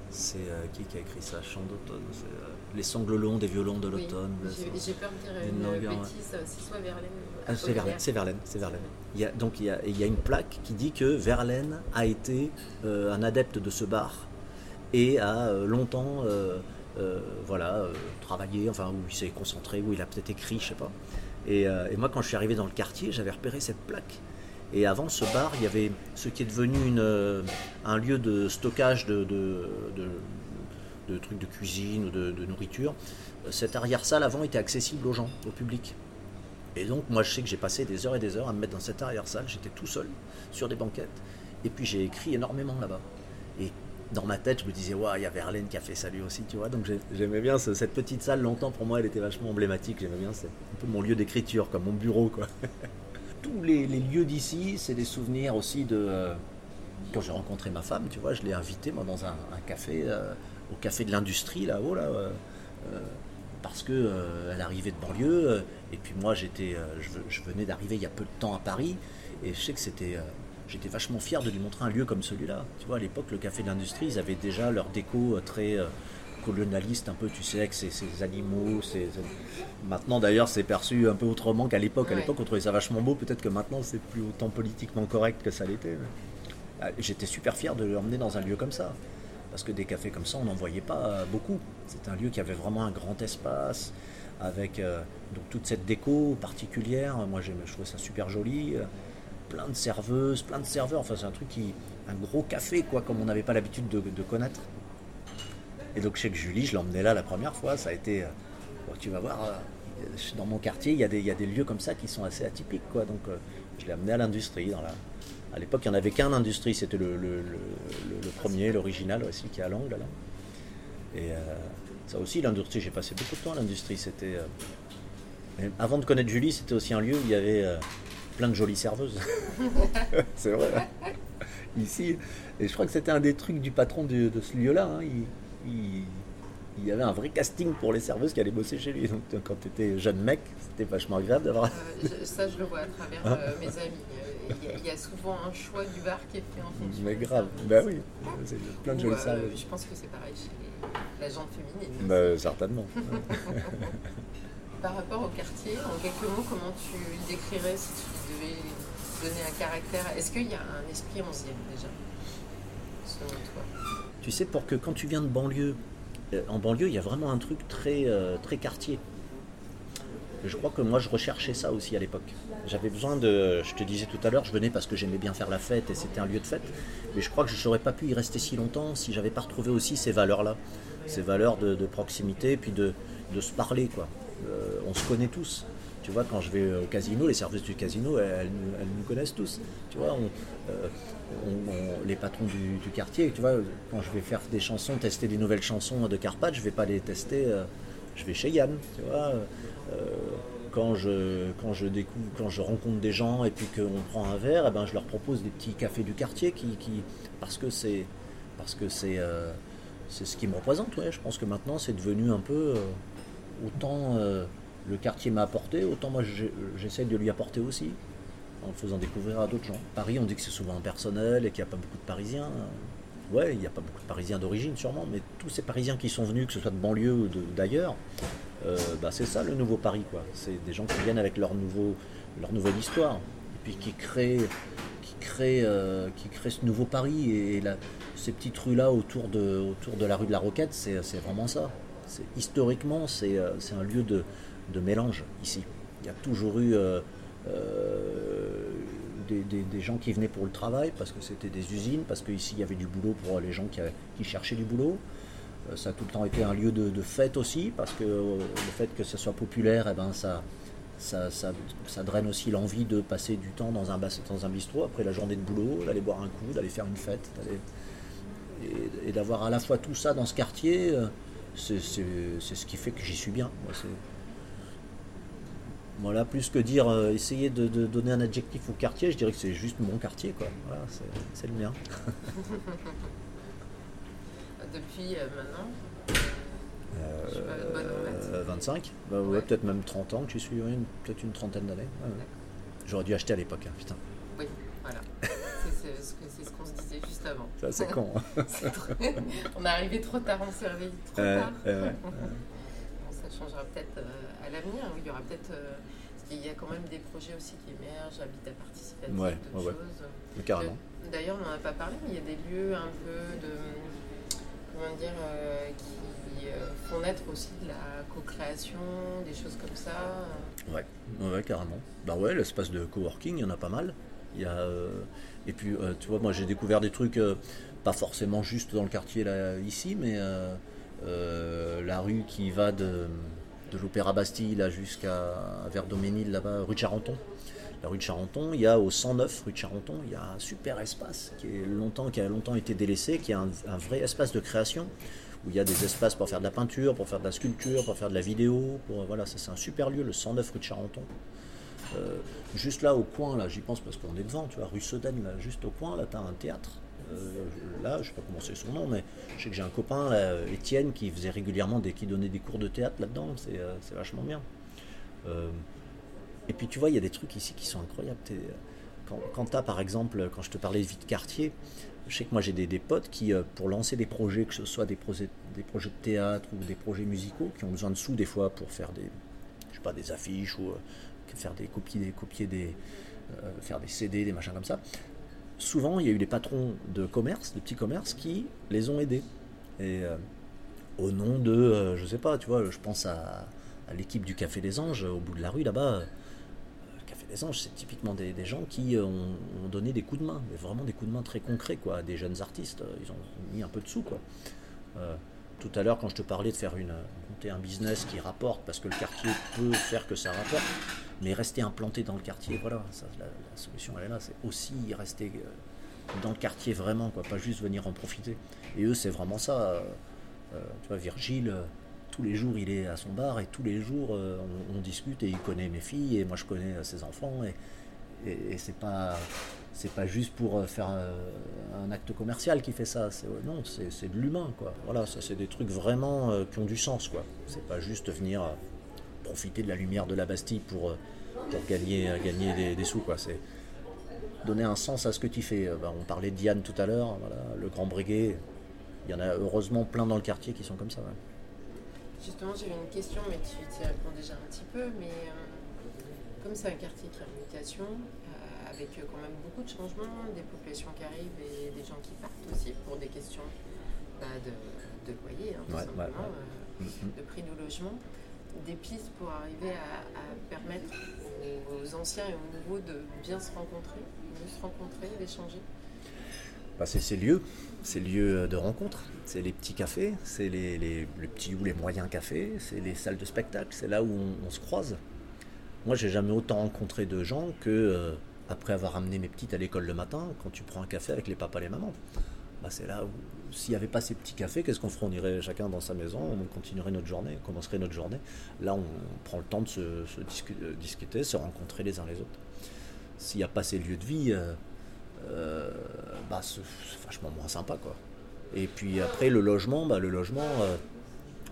[SPEAKER 3] C'est euh, qui qui a écrit ça Chant d'automne. Euh, Les sanglots longs des violons de l'automne.
[SPEAKER 1] j'ai j'ai peur de dire
[SPEAKER 3] Une
[SPEAKER 1] une
[SPEAKER 3] longueur, ouais.
[SPEAKER 1] bêtise, c'est soit Verlaine.
[SPEAKER 3] Ah, c'est Verlaine, c'est Verlaine, c'est Verlaine. Il y a, donc il y, a, il y a une plaque qui dit que Verlaine a été un adepte de ce bar et a longtemps voilà, euh, travaillé, enfin où il s'est concentré, où il a peut-être écrit, je sais pas. Et, euh, et moi quand je suis arrivé dans le quartier, j'avais repéré cette plaque. Et avant ce bar, il y avait ce qui est devenu euh, un lieu de stockage de, de, trucs de cuisine ou de, nourriture. Euh, Cette arrière-salle avant était accessible aux gens, au public. Et donc moi je sais que j'ai passé des heures et des heures à me mettre dans cette arrière-salle, j'étais tout seul sur des banquettes. Et puis j'ai écrit énormément là-bas. Dans ma tête je me disais, il y a Verlaine qui a fait ça lui aussi, tu vois. Donc j'ai- j'aimais bien ce- cette petite salle, longtemps pour moi elle était vachement emblématique, j'aimais bien, c'est un peu mon lieu d'écriture, comme mon bureau quoi. Tous les, lieux d'ici, c'est des souvenirs aussi de... euh, quand j'ai rencontré ma femme, tu vois, je l'ai invitée moi dans un, café, euh, au café de l'industrie là-haut là. euh, parce que elle arrivait de banlieue et puis moi j'étais je, venais d'arriver il y a peu de temps à Paris et je sais que c'était j'étais vachement fier de lui montrer un lieu comme celui-là tu vois à l'époque le café de l'industrie ils avaient déjà leur déco euh, très euh, colonialiste un peu tu sais avec ces, ces animaux ces- maintenant d'ailleurs c'est perçu un peu autrement qu'à l'époque à
[SPEAKER 1] Ouais.
[SPEAKER 3] l'époque on trouvait ça vachement beau peut-être que maintenant c'est plus autant politiquement correct que ça l'était mais- Ah, j'étais super fier de l'emmener dans un lieu comme ça parce que des cafés comme ça, on n'en voyait pas euh, beaucoup. C'est un lieu qui avait vraiment un grand espace, avec euh, donc toute cette déco particulière. Moi, je trouvais ça super joli. Plein de serveuses, plein de serveurs. Enfin, c'est un truc qui. Un gros café, quoi, comme on n'avait pas l'habitude de, connaître. Et donc, que Julie, je l'emmenais là la première fois. Ça a été. euh, bon, tu vas voir, euh, dans mon quartier, il y, a des, il y a des lieux comme ça qui sont assez atypiques, quoi. Donc, euh, je l'ai amené à l'industrie, la, à l'époque, il n'y en avait qu'un industrie, c'était le, premier, l'original, celui qui est à l'angle là. Et ça aussi, l'industrie, j'ai passé beaucoup de temps à l'industrie. C'était, avant de connaître Julie, c'était aussi un lieu où il y avait plein de jolies serveuses. C'est vrai. Ici, et je crois que c'était un des trucs du patron de, de ce lieu-là. hein. Il, il- il y avait un vrai casting pour les serveuses qui allaient bosser chez lui. Donc quand tu étais jeune mec, c'était vachement agréable d'avoir
[SPEAKER 1] Euh, ça, je le vois à travers
[SPEAKER 3] Ah.
[SPEAKER 1] euh, mes amis. Euh, Il y, a- il y a souvent un choix du bar qui est fait en fonction.
[SPEAKER 3] Mais grave, bah oui, c'est plein de
[SPEAKER 1] Ou,
[SPEAKER 3] jolies
[SPEAKER 1] euh,
[SPEAKER 3] serveuses.
[SPEAKER 1] Je pense que c'est pareil chez les- la gente féminine.
[SPEAKER 3] Bah, certainement.
[SPEAKER 1] Par rapport au quartier, en quelques mots, comment tu le décrirais si tu devais donner un caractère? Est-ce qu'il y a un esprit onzième déjà, selon toi?
[SPEAKER 3] Tu sais, pour que quand tu viens de banlieue, euh, en banlieue, il y a vraiment un truc très, euh, très quartier. Je crois que moi, je recherchais ça aussi à l'époque. J'avais besoin de. Je te disais tout à l'heure, je venais parce que j'aimais bien faire la fête et c'était un lieu de fête. Mais je crois que je n'aurais pas pu y rester si longtemps si j'avais pas retrouvé aussi ces valeurs-là. Ces valeurs de, de proximité, puis de, de se parler, quoi. Euh, on se connaît tous. Tu vois, quand je vais au casino, les serveuses du casino, elles, nous- connaissent tous. Tu vois, euh, les patrons du, quartier, tu vois, quand je vais faire des chansons, tester des nouvelles chansons de Carpath, je vais pas les tester, euh, je vais chez Yann, tu vois. quand je, rencontre des gens et puis qu'on prend un verre, eh ben, je leur propose des petits cafés du quartier qui, parce que c'est parce que c'est c'est ce qui me représente. Je pense que maintenant c'est devenu un peu autant euh, le quartier m'a apporté, autant moi j'essaie de lui apporter aussi en le faisant découvrir à d'autres gens. Paris, on dit que c'est souvent impersonnel et qu'il n'y a pas beaucoup de Parisiens. Ouais, il n'y a pas beaucoup de Parisiens d'origine sûrement, mais tous ces Parisiens qui sont venus, que ce soit de banlieue ou d'ailleurs, euh, bah, c'est ça le nouveau Paris. quoi. C'est des gens qui viennent avec leur, nouveau, nouvelle histoire, et puis qui créent, euh, ce nouveau Paris. Et, ces petites rues-là autour de, autour de la rue de la Roquette, c'est vraiment ça. Historiquement, c'est euh, c'est un lieu de, de mélange ici. Il y a toujours eu euh, euh, des, des- gens qui venaient pour le travail parce que c'était des usines, parce qu'ici il y avait du boulot pour les gens qui, qui cherchaient du boulot. Ça a tout le temps été un lieu de, de fête aussi, parce que le fait que ce soit populaire, eh ben, ça, ça, ça, ça draine aussi l'envie de passer du temps dans un, dans un bistrot après la journée de boulot, d'aller boire un coup, d'aller faire une fête, et, et d'avoir à la fois tout ça dans ce quartier, c'est ce qui fait que j'y suis bien. Moi, voilà, plus que dire euh, essayer de, de donner un adjectif au quartier, je dirais que c'est juste mon quartier, quoi. Voilà, c'est- le mien.
[SPEAKER 1] Depuis euh, maintenant Je suis pas bonne en maths.
[SPEAKER 3] Euh, 25 Bah ouais,
[SPEAKER 1] Ouais.
[SPEAKER 3] peut-être même 30 ans que j'y suis, peut-être une trentaine d'années. Ouais. J'aurais dû acheter à l'époque, hein, putain.
[SPEAKER 1] Oui, voilà. juste avant.
[SPEAKER 3] Ça, c'est con. hein.
[SPEAKER 1] Trop- On est arrivé trop tard, on s'est réveillé trop
[SPEAKER 3] Euh,
[SPEAKER 1] tard.
[SPEAKER 3] euh.
[SPEAKER 1] Bon, ça changera peut-être euh, à l'avenir. Oui, il y aura peut-être. euh, parce qu'il y a quand même des projets aussi qui émergent, habitat participatif,
[SPEAKER 3] Ouais,
[SPEAKER 1] d'autres
[SPEAKER 3] ouais, ouais.
[SPEAKER 1] choses.
[SPEAKER 3] Carrément.
[SPEAKER 1] D'ailleurs, on n'en a pas parlé, mais il y a des lieux un peu de. Comment dire euh, Qui font naître aussi de la co-création, des choses comme ça.
[SPEAKER 3] Ouais, ouais, carrément. Bah ouais, l'espace de coworking, il y en a pas mal. Il y a, et puis, euh, tu vois, moi j'ai découvert des trucs, euh, pas forcément juste dans le quartier là, ici, mais euh, la rue qui va de, de l'Opéra Bastille jusqu'à vers Doménil, là-bas, rue de Charenton. La rue de Charenton, il y a au 109 rue de Charenton, il y a un super espace qui, est longtemps, qui a longtemps été délaissé, qui est un, vrai espace de création où il y a des espaces pour faire de la peinture, pour faire de la sculpture, pour faire de la vidéo. Pour, voilà, c'est un super lieu, le 109 rue de Charenton. Euh, juste là au coin, là, j'y pense parce qu'on est devant, tu vois, rue Sedaine, là, juste au coin, là, tu as un théâtre. Euh, là, je sais pas comment c'est son nom, mais je sais que j'ai un copain, là, Étienne, qui faisait régulièrement des, qui donnait des cours de théâtre là-dedans. C'est euh, vachement bien. Euh, et puis tu vois, il y a des trucs ici qui sont incroyables. Quand, quand tu as par exemple, quand je te parlais de vie de quartier, je sais que moi j'ai des, potes qui, pour lancer des projets, que ce soit des projets, des projets de théâtre ou des projets musicaux, qui ont besoin de sous des fois pour faire des, je sais pas, des affiches ou faire des copies, des copier des, euh, faire des CD, des machins comme ça. Souvent, il y a eu des patrons de commerce, de petits commerces, qui les ont aidés. Et euh, au nom de, euh, je sais pas, tu vois, je pense à, l'équipe du Café des Anges au bout de la rue là-bas. euh, Café des Anges, c'est typiquement des, des gens qui ont, ont donné des coups de main, mais vraiment des coups de main très concrets, quoi, des jeunes artistes. Ils ont mis un peu de sous, quoi. Tout à l'heure, quand je te parlais de faire une, monter un business qui rapporte, parce que le quartier peut faire que ça rapporte, mais rester implanté dans le quartier, voilà, ça, la, solution elle est là, c'est aussi rester euh, dans le quartier vraiment, quoi, pas juste venir en profiter. Et eux, c'est vraiment ça. euh, euh, tu vois, Virgile, tous les jours, il est à son bar et tous les jours, on, discute et il connaît mes filles et moi, je connais ses enfants et, et, et c'est pas c'est pas juste pour faire un acte commercial qui fait ça. Non, c'est, de l'humain, quoi. Voilà, ça, c'est des trucs vraiment qui ont du sens, quoi. C'est pas juste venir profiter de la lumière de la Bastille pour, euh, pour gagner, euh, gagner des, des sous, quoi. C'est donner un sens à ce que tu fais. Euh, bah, on parlait de Diane tout à l'heure, voilà, le Grand Breguet. Il y en a heureusement plein dans le quartier qui sont comme ça. ouais.
[SPEAKER 1] Justement, j'avais une question, mais tu y réponds déjà un petit peu. Mais euh, comme c'est un quartier qui est en mutation, euh, avec quand même beaucoup de changements, des populations qui arrivent et des gens qui partent aussi pour des questions bah, de, de loyer, hein, tout
[SPEAKER 3] Ouais,
[SPEAKER 1] simplement,
[SPEAKER 3] ouais.
[SPEAKER 1] euh,
[SPEAKER 3] Mhm.
[SPEAKER 1] de prix du logement, des pistes pour arriver à, permettre aux, anciens et aux nouveaux de bien se rencontrer, de se rencontrer, d'échanger?
[SPEAKER 3] Bah, c'est ces lieux, ces lieux de rencontre, c'est les petits cafés, c'est les, petits ou les moyens cafés, c'est les salles de spectacle, c'est là où on, on se croise. Moi, j'ai jamais autant rencontré de gens que euh, après avoir amené mes petites à l'école le matin, quand tu prends un café avec les papas et les mamans. Bah, c'est là où, s'il n'y avait pas ces petits cafés, qu'est-ce qu'on ferait? On irait chacun dans sa maison, on continuerait notre journée, on commencerait notre journée. Là, on prend le temps de se, euh, discuter, se rencontrer les uns les autres. S'il n'y a pas ces lieux de vie, euh, euh, bah, c'est vachement moins sympa quoi. Et puis après le logement, bah, le logement,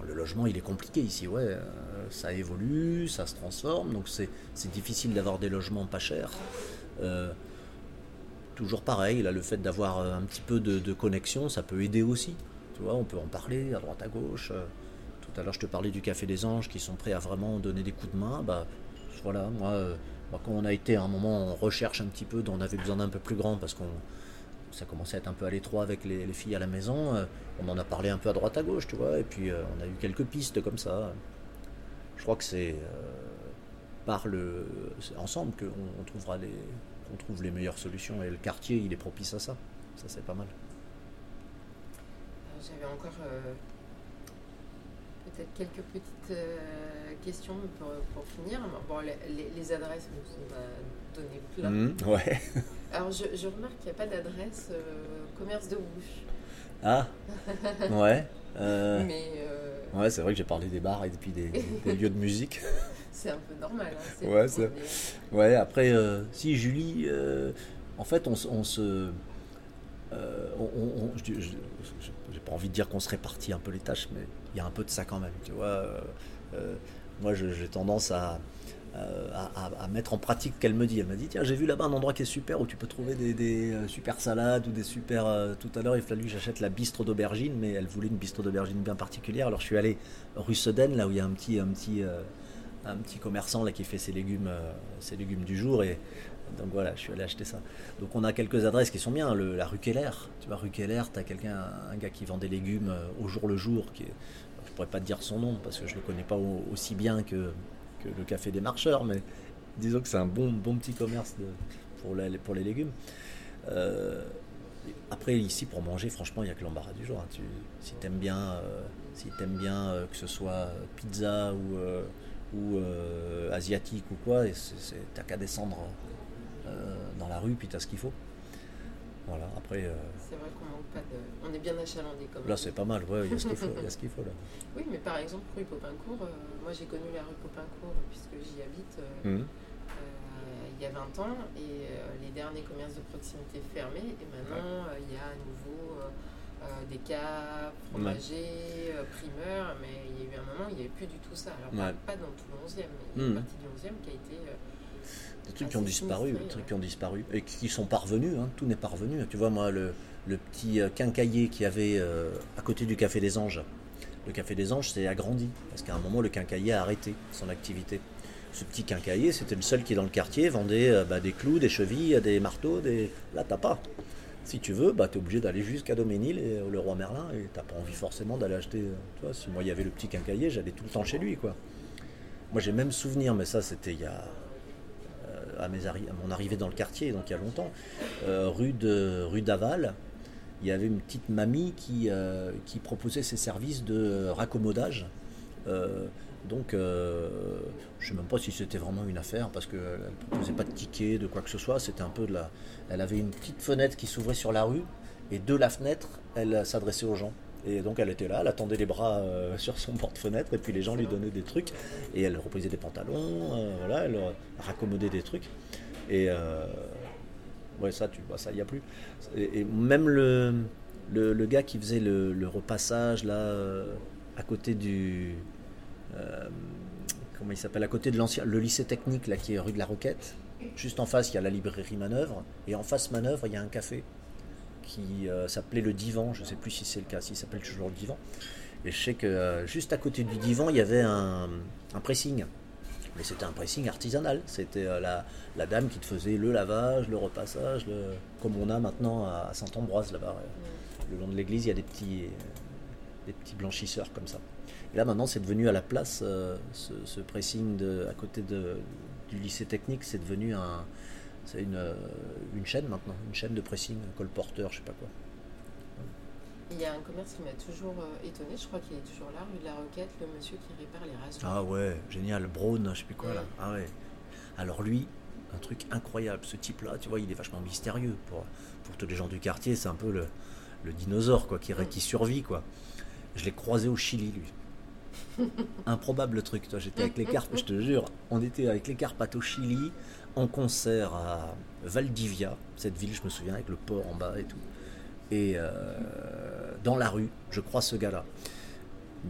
[SPEAKER 3] le logement il est compliqué ici, ouais, ça évolue, ça se transforme, donc c'est difficile d'avoir des logements pas chers. Toujours pareil, là le fait d'avoir euh, un petit peu de, connexion, ça peut aider aussi. Tu vois, on peut en parler à droite à gauche. euh, tout à l'heure je te parlais du Café des Anges qui sont prêts à vraiment donner des coups de main, bah voilà, moi, euh, moi, quand on a été à un moment en recherche un petit peu, on avait besoin d'un peu plus grand parce qu'on ça commençait à être un peu à l'étroit avec les, les filles à la maison. on en a parlé un peu à droite à gauche, tu vois, et puis on a eu quelques pistes comme ça. Je crois que c'est par le ensemble qu'on on trouvera les qu'on trouve les meilleures solutions et le quartier il est propice à ça. Ça c'est pas mal.
[SPEAKER 1] Alors, J'avais encore euh, peut-être quelques petites euh, questions pour, pour finir. Bon, les, les- adresses, on va donner plein.
[SPEAKER 3] Mhm, ouais.
[SPEAKER 1] Alors, je, je remarque qu'il n'y a pas d'adresse euh, commerce de bouche.
[SPEAKER 3] Ah. Ouais. euh,
[SPEAKER 1] Mais euh,
[SPEAKER 3] Ouais, c'est vrai que j'ai parlé des bars et puis des, des lieux de musique.
[SPEAKER 1] c'est un peu normal. hein,
[SPEAKER 3] Ouais, après, euh, si Julie, euh, en fait, on, se- on se. euh, on- on- on- je- je- je- j'ai pas envie de dire qu'on se répartit un peu les tâches, mais il y a un peu de ça quand même, tu vois. moi, j'ai tendance à, à, à- à mettre en pratique ce qu'elle me dit. Elle m'a dit tiens, j'ai vu là-bas un endroit qui est super où tu peux trouver des, des, super salades ou des super. euh, tout à l'heure, il fallu que j'achète la bistrot d'aubergine, mais elle voulait une bistrot d'aubergine bien particulière. Alors, je suis allé rue Sedaine, là où il y a un petit. Un petit euh, un petit commerçant là qui fait ses légumes, euh, ses légumes du jour et donc voilà, je suis allé acheter ça. Donc on a quelques adresses qui sont bien, la rue Keller, tu vois rue Keller, tu as quelqu'un, un gars qui vend des légumes euh, au jour le jour, qui est, je pourrais pas te dire son nom parce que je le connais pas au- aussi bien que, le café des marcheurs, mais disons que c'est un bon, bon petit commerce pour, les, pour les légumes. Euh, après, ici, pour manger, franchement, il n'y a que l'embarras du jour. hein. Tu- si tu aimes bien, si t'aimes bien que ce soit pizza ou, ou euh, asiatique ou quoi, et t'as qu'à descendre euh, dans la rue, puis t'as ce qu'il faut. Voilà, après, euh,
[SPEAKER 1] C'est vrai qu'on manque pas de. On est bien achalandé comme
[SPEAKER 3] là, c'est pas mal, ouais, il y a ce qu'il faut, il y a ce qu'il faut là.
[SPEAKER 1] Oui, mais par exemple, rue Popincourt, euh, moi j'ai connu la rue Popincourt puisque j'y habite euh, il y a 20 ans et euh, les derniers commerces de proximité fermés. Et maintenant, euh, il y a à nouveau des cas fromagers, euh, primeurs, mais il y a eu un moment, il n'y avait plus du tout ça. Alors, pas-
[SPEAKER 3] Ouais.
[SPEAKER 1] pas, dans tout le 11e, mais il y a
[SPEAKER 3] Mhm.
[SPEAKER 1] une partie du 11e qui a été. euh,
[SPEAKER 3] Des trucs qui ont disparu, des trucs
[SPEAKER 1] ouais.
[SPEAKER 3] qui ont disparu et qui sont parvenus, hein, tout n'est parvenu. Tu vois, moi, le, le petit euh, quincailler qu'il y avait euh, à côté du Café des Anges, le Café des Anges s'est agrandi parce qu'à un moment, le quincailler a arrêté son activité. Ce petit quincailler, c'était le seul qui, dans le quartier, vendait euh, bah, des clous, des chevilles, des marteaux, des. Là, t'as pas. Si tu veux, bah, tu es obligé d'aller jusqu'à Doménil et euh, le roi Merlin et t'as pas envie forcément d'aller acheter. euh, si moi il y avait le petit quincailler, j'allais tout le temps chez lui, quoi. Moi j'ai même souvenir, mais ça c'était il y a arri- à mon arrivée dans le quartier, donc il y a longtemps, euh, rue d'Aval, il y avait une petite mamie qui, euh, proposait ses services de raccommodage. Euh, donc, euh, je ne sais même pas si c'était vraiment une affaire parce qu'elle ne proposait pas de ticket, de quoi que ce soit. C'était un peu de la. Elle avait une petite fenêtre qui s'ouvrait sur la rue et de la fenêtre, elle s'adressait aux gens. Et donc elle était là, elle attendait les bras euh, sur son porte-fenêtre et puis les gens lui donnaient des trucs et elle reposait des pantalons, euh, voilà, elle raccommodait des trucs. Et ouais, ça, tu vois, ça, il n'y a plus. Et, même le, le, gars qui faisait le, le repassage là, à côté du. Euh, comment il s'appelle À côté de l'ancien. Le lycée technique là, qui est rue de la Roquette. Juste en face, il y a la librairie Manœuvre. Et en face Manœuvre, il y a un café qui euh, s'appelait le Divan. Je ne sais plus si c'est le cas, s'il s'appelle toujours le Divan. Et je sais que euh, juste à côté du divan, il y avait un, pressing. Mais c'était un pressing artisanal. C'était la, dame qui te faisait le lavage, le repassage, comme on a maintenant à Saint-Ambroise là-bas. Le long de l'église, il y a des petits, des petits blanchisseurs comme ça. Et là maintenant, c'est devenu à la place, euh, ce, ce pressing de, à côté de, du lycée technique, c'est devenu un, c'est une, euh, une chaîne maintenant, une chaîne de pressing, un colporteur, je sais pas quoi.
[SPEAKER 1] Il y a un commerce qui m'a toujours euh, étonné, je crois qu'il est toujours là, rue de la Roquette, le monsieur qui répare les rasoirs.
[SPEAKER 3] Ah ouais, génial, Braun, je sais plus quoi là. Ah ouais. Alors lui, un truc incroyable, ce type-là, tu vois, il est vachement mystérieux pour, pour tous les gens du quartier, c'est un peu le, le dinosaure quoi, qui, qui survit quoi. Je l'ai croisé au Chili lui. Improbable truc, toi. J'étais avec les carpes, je te jure, on était avec les Carpates au Chili en concert à Valdivia, cette ville, je me souviens, avec le port en bas et tout. Et euh, dans la rue, je crois ce gars-là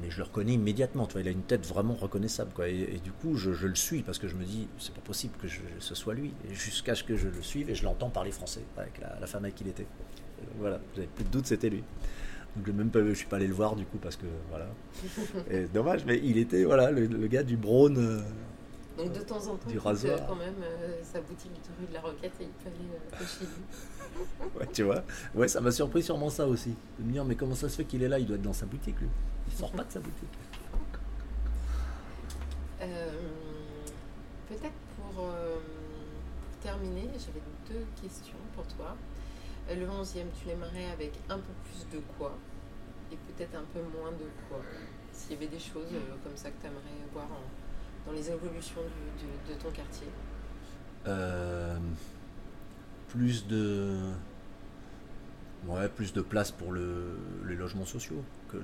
[SPEAKER 3] mais je le reconnais immédiatement. Tu vois, il a une tête vraiment reconnaissable, quoi. Et, et du coup, je, je le suis parce que je me dis, c'est pas possible que je- ce soit lui. Jusqu'à ce que je le suive et je l'entends parler français avec la, la femme avec qui il était. Voilà, j'avais plus de doute, c'était lui. Donc, je même pas, je suis pas allé le voir du coup parce que voilà. Et dommage, mais il était voilà le, le gars du Braun. euh,
[SPEAKER 1] Donc de temps en temps,
[SPEAKER 3] Du rasoir.
[SPEAKER 1] quand même euh, sa boutique de rue de la Roquette et il peut aller euh, au Chili.
[SPEAKER 3] ouais, tu vois. Ouais, ça m'a surpris sûrement ça aussi. De me dire, mais comment ça se fait qu'il est là? Il doit être dans sa boutique lui. Il sort pas de sa boutique.
[SPEAKER 1] Peut-être pour, pour terminer, j'avais deux questions pour toi. Euh, Le 11e, tu l'aimerais avec un peu plus de quoi Et peut-être un peu moins de quoi? S'il y avait des choses euh, comme ça que tu aimerais voir dans les évolutions de ton quartier?
[SPEAKER 3] Euh, plus de plus de place pour le, les logements sociaux que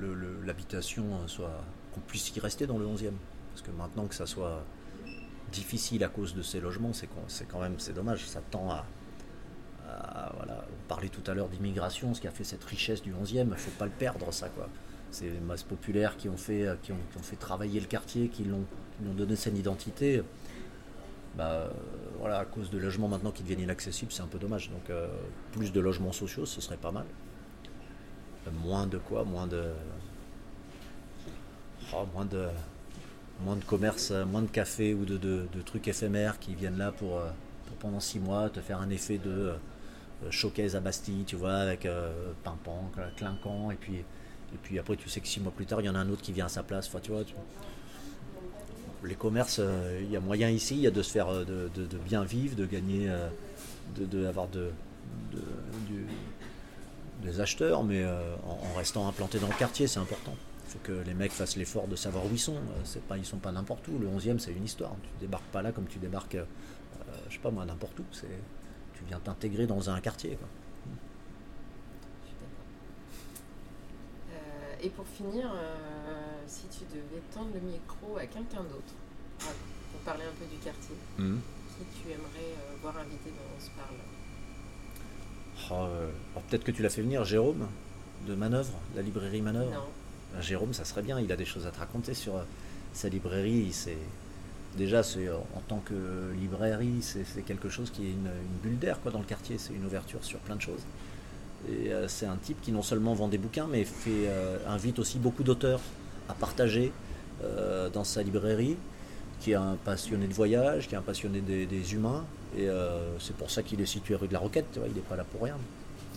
[SPEAKER 3] l'habitation soit qu'on puisse y rester dans le 11e parce que maintenant que ça soit difficile à cause de ces logements c'est quand même dommage ça tend à, à, voilà on parlait tout à l'heure d'immigration ce qui a fait cette richesse du 11e il faut pas le perdre ça quoi c'est masses populaires qui ont fait travailler le quartier qui l'ont donné son identité bah, voilà, à cause de logements maintenant qui deviennent inaccessibles, c'est un peu dommage. Donc, euh, plus de logements sociaux, ce serait pas mal. Euh, moins de quoi? Moins de. Oh, moins de. Commerce, euh, moins de cafés ou de, de- trucs éphémères qui viennent là pour, pour pendant six mois te faire un effet de showcase à Bastille, tu vois, avec euh, pimpant, clinquant, et puis, et puis après tu sais que six mois plus tard, il y en a un autre qui vient à sa place. Tu vois, les commerces, euh, il y a moyen ici il y a de se faire euh, de, bien vivre, de gagner, euh, de, avoir des acheteurs, mais euh, en, restant implanté dans le quartier, c'est important. Il faut que les mecs fassent l'effort de savoir où ils sont. Euh, C'est pas, ils sont pas n'importe où. Le 11e, c'est une histoire. Tu débarques pas là comme tu débarques, euh, je sais pas moi, n'importe où. Tu viens t'intégrer dans un quartier. quoi.
[SPEAKER 1] Je suis d'accord. Euh, et pour finir, euh, si tu devais tendre le micro à quelqu'un d'autre, pour parler un peu du quartier, qui tu aimerais euh, voir invité dans On se parle?
[SPEAKER 3] Oh, euh, peut-être que tu l'as fait venir, Jérôme, de Manœuvre, la librairie Manœuvre?
[SPEAKER 1] Non.
[SPEAKER 3] Ben, Jérôme, ça serait bien, il a des choses à te raconter sur sa librairie. C'est déjà, euh, en tant que librairie, c'est quelque chose qui est une, bulle d'air dans le quartier. C'est une ouverture sur plein de choses. Et euh, c'est un type qui non seulement vend des bouquins, mais euh, invite aussi beaucoup d'auteurs à partager dans sa librairie, qui est un passionné de voyage, qui est un passionné des, humains. Et c'est pour ça qu'il est situé rue de la Roquette. Il n'est pas là pour rien.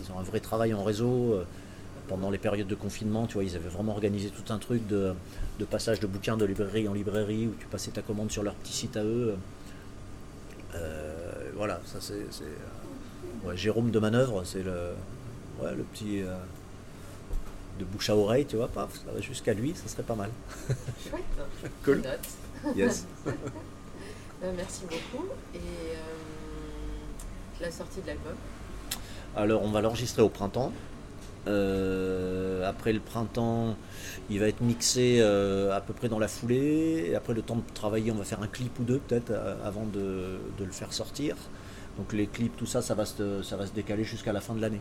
[SPEAKER 3] Ils ont un vrai travail en réseau. Pendant les périodes de confinement, tu vois, ils avaient vraiment organisé tout un truc de, de passage de bouquins de librairie en librairie où tu passais ta commande sur leur petit site à eux. Euh, voilà, ça c'est. euh, ouais, Jérôme de Manœuvre, c'est le, ouais, le petit. euh, de bouche à oreille, tu vois, paf, ça va jusqu'à lui, ça serait pas mal.
[SPEAKER 1] Chouette.
[SPEAKER 3] Cool.
[SPEAKER 1] Je note.
[SPEAKER 3] Yes.
[SPEAKER 1] Euh, merci beaucoup. Et la sortie de l'album?
[SPEAKER 3] Alors, on va l'enregistrer au printemps. Euh, après le printemps, il va être mixé euh, à peu près dans la foulée. Et après le temps de travailler, on va faire un clip ou deux peut-être euh, avant de, de le faire sortir. Donc les clips, tout ça, ça va se, ça va se décaler jusqu'à la fin de l'année.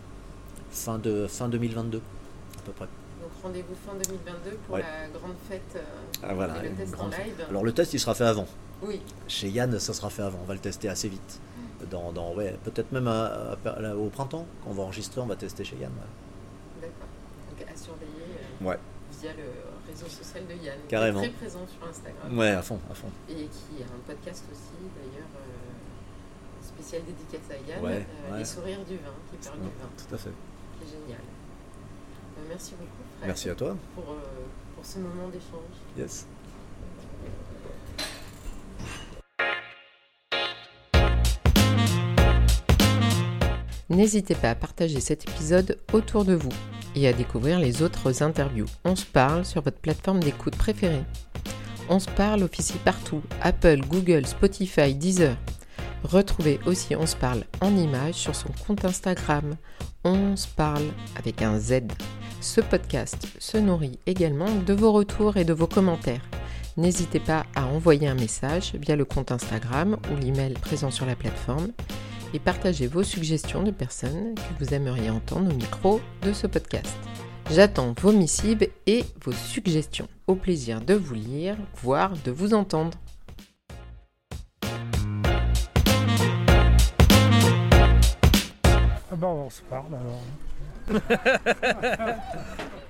[SPEAKER 3] Fin, de, fin 2022 à peu près.
[SPEAKER 1] Donc rendez-vous fin 2022 pour
[SPEAKER 3] Ouais.
[SPEAKER 1] la grande fête euh,
[SPEAKER 3] Ah, voilà,
[SPEAKER 1] et le test en live.
[SPEAKER 3] Alors le test, il sera fait avant.
[SPEAKER 1] Oui,
[SPEAKER 3] Chez Yann, ça sera fait avant. On va le tester assez vite. Dans, dans- ouais, peut-être même à- à- à- au printemps, quand on va enregistrer, on va tester chez Yann. ouais.
[SPEAKER 1] d'accord. Donc à surveiller euh,
[SPEAKER 3] Ouais.
[SPEAKER 1] via le réseau social de Yann.
[SPEAKER 3] Carrément.
[SPEAKER 1] Qui est très présent sur Instagram.
[SPEAKER 3] Ouais, à fond, à fond.
[SPEAKER 1] Et qui a un podcast aussi, d'ailleurs, euh, spécial dédicace à Yann.
[SPEAKER 3] Ouais,
[SPEAKER 1] euh,
[SPEAKER 3] ouais.
[SPEAKER 1] Les sourires du vin, qui parle du vin.
[SPEAKER 3] Tout à fait.
[SPEAKER 1] qui est génial. Euh, merci beaucoup, Fred.
[SPEAKER 3] Merci à toi.
[SPEAKER 1] Pour, euh, pour ce moment d'échange.
[SPEAKER 3] Yes.
[SPEAKER 1] N'hésitez pas à partager cet épisode autour de vous et à découvrir les autres interviews. On se parle sur votre plateforme d'écoute préférée. On se parle officie partout Apple, Google, Spotify, Deezer. Retrouvez aussi On se parle en images sur son compte Instagram. On se parle avec un Z. Ce podcast se nourrit également de vos retours et de vos commentaires. N'hésitez pas à envoyer un message via le compte Instagram ou l'email présent sur la plateforme et partagez vos suggestions de personnes que vous aimeriez entendre au micro de ce podcast. J'attends vos missives et vos suggestions. Au plaisir de vous lire, voire de vous entendre.
[SPEAKER 5] Ah bah on se parle alors.